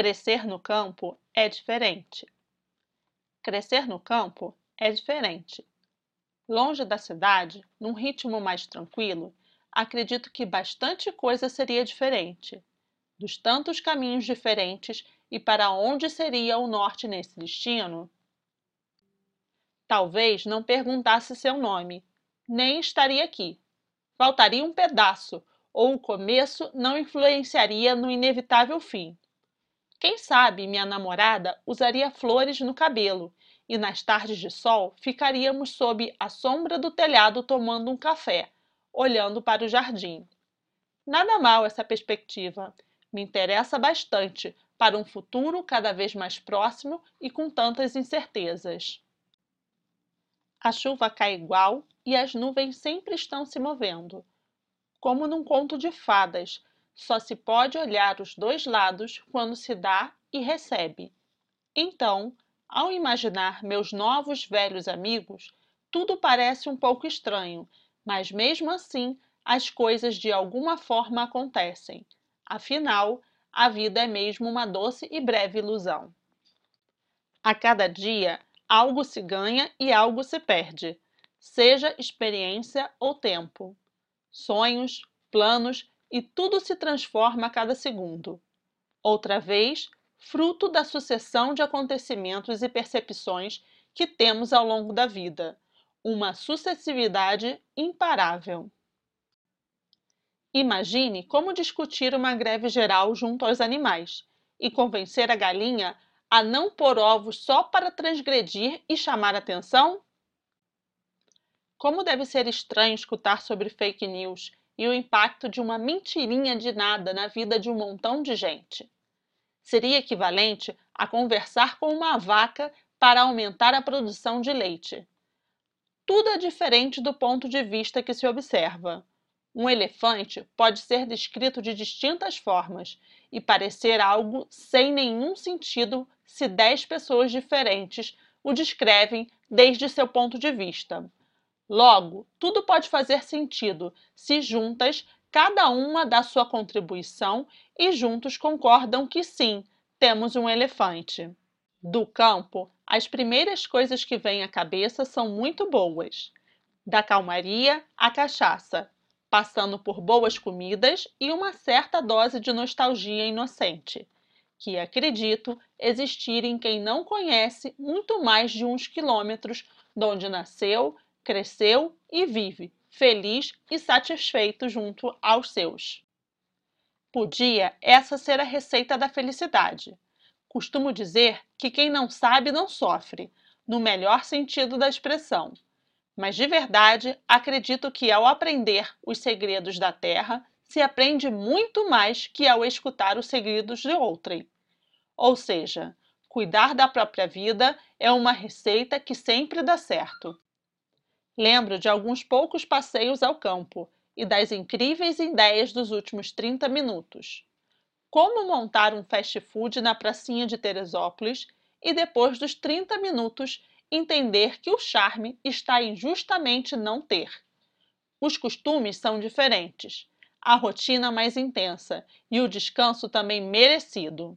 Crescer no campo é diferente. Crescer no campo é diferente. Longe da cidade, num ritmo mais tranquilo, acredito que bastante coisa seria diferente. Dos tantos caminhos diferentes e para onde seria o norte nesse destino? Talvez não perguntasse seu nome, nem estaria aqui. Faltaria um pedaço, ou o começo não influenciaria no inevitável fim. Quem sabe minha namorada usaria flores no cabelo e nas tardes de sol ficaríamos sob a sombra do telhado tomando um café, olhando para o jardim. Nada mal essa perspectiva. Me interessa bastante para um futuro cada vez mais próximo e com tantas incertezas. A chuva cai igual e as nuvens sempre estão se movendo. Como num conto de fadas, só se pode olhar os dois lados quando se dá e recebe. Então, ao imaginar meus novos velhos amigos, tudo parece um pouco estranho, mas mesmo assim as coisas de alguma forma acontecem. Afinal, a vida é mesmo uma doce e breve ilusão. A cada dia algo se ganha e algo se perde, seja experiência ou tempo. Sonhos, planos e tudo se transforma a cada segundo. Outra vez, fruto da sucessão de acontecimentos e percepções que temos ao longo da vida, uma sucessividade imparável. Imagine como discutir uma greve geral junto aos animais e convencer a galinha a não pôr ovos só para transgredir e chamar atenção? Como deve ser estranho escutar sobre fake news e o impacto de uma mentirinha de nada na vida de um montão de gente. Seria equivalente a conversar com uma vaca para aumentar a produção de leite. Tudo é diferente do ponto de vista que se observa. Um elefante pode ser descrito de distintas formas e parecer algo sem nenhum sentido se dez pessoas diferentes o descrevem desde seu ponto de vista. Logo, tudo pode fazer sentido se juntas cada uma dá sua contribuição e juntos concordam que sim, temos um elefante. Do campo, as primeiras coisas que vêm à cabeça são muito boas. Da calmaria à cachaça, passando por boas comidas e uma certa dose de nostalgia inocente, que acredito existir em quem não conhece muito mais de uns quilômetros de onde nasceu, cresceu e vive, feliz e satisfeito junto aos seus. Podia essa ser a receita da felicidade. Costumo dizer que quem não sabe não sofre, no melhor sentido da expressão mas de verdade acredito que ao aprender os segredos da Terra, se aprende muito mais que ao escutar os segredos de outrem. Ou seja, cuidar da própria vida é uma receita que sempre dá certo. Lembro de alguns poucos passeios ao campo e das incríveis ideias dos últimos 30 minutos. Como montar um fast food na pracinha de Teresópolis e depois dos 30 minutos entender que o charme está em justamente não ter. Os costumes são diferentes, a rotina mais intensa e o descanso também merecido.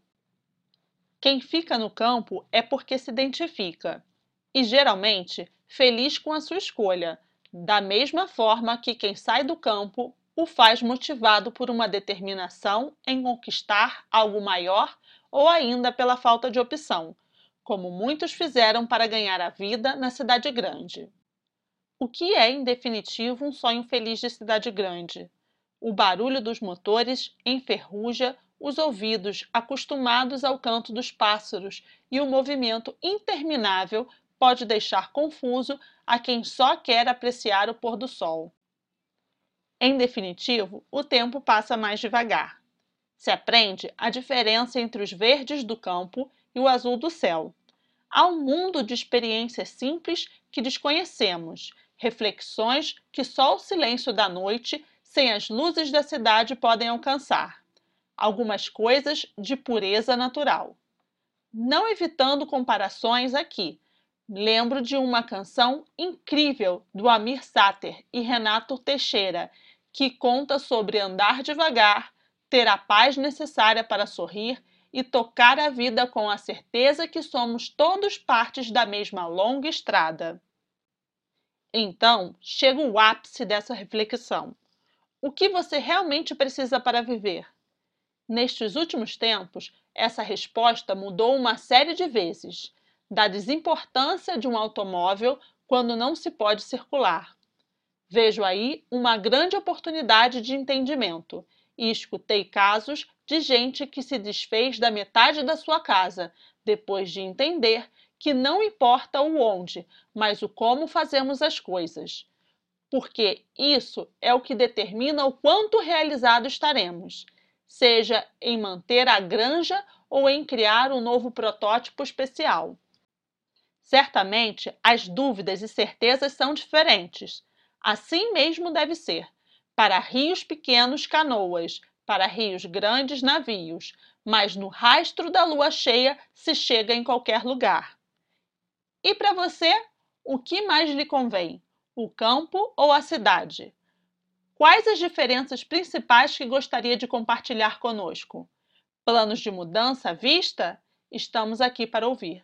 Quem fica no campo é porque se identifica e, geralmente, feliz com a sua escolha, da mesma forma que quem sai do campo o faz motivado por uma determinação em conquistar algo maior ou ainda pela falta de opção, como muitos fizeram para ganhar a vida na cidade grande. O que é, em definitivo, um sonho feliz de cidade grande? O barulho dos motores enferruja os ouvidos acostumados ao canto dos pássaros e o movimento interminável pode deixar confuso a quem só quer apreciar o pôr do sol. Em definitivo, o tempo passa mais devagar. Se aprende a diferença entre os verdes do campo e o azul do céu. Há um mundo de experiências simples que desconhecemos, reflexões que só o silêncio da noite, sem as luzes da cidade, podem alcançar. Algumas coisas de pureza natural. Não evitando comparações aqui, lembro de uma canção incrível do Amir Sater e Renato Teixeira, que conta sobre andar devagar, ter a paz necessária para sorrir e tocar a vida com a certeza que somos todos partes da mesma longa estrada. Então, chega o ápice dessa reflexão. O que você realmente precisa para viver? Nestes últimos tempos, essa resposta mudou uma série de vezes, da desimportância de um automóvel quando não se pode circular. Vejo aí uma grande oportunidade de entendimento e escutei casos de gente que se desfez da metade da sua casa depois de entender que não importa o onde, mas o como fazemos as coisas. Porque isso é o que determina o quanto realizado estaremos, seja em manter a granja ou em criar um novo protótipo especial. Certamente, as dúvidas e certezas são diferentes. Assim mesmo deve ser. Para rios pequenos, canoas, para rios grandes, navios, mas no rastro da lua cheia se chega em qualquer lugar. E para você, o que mais lhe convém? O campo ou a cidade? Quais as diferenças principais que gostaria de compartilhar conosco? Planos de mudança à vista? Estamos aqui para ouvir.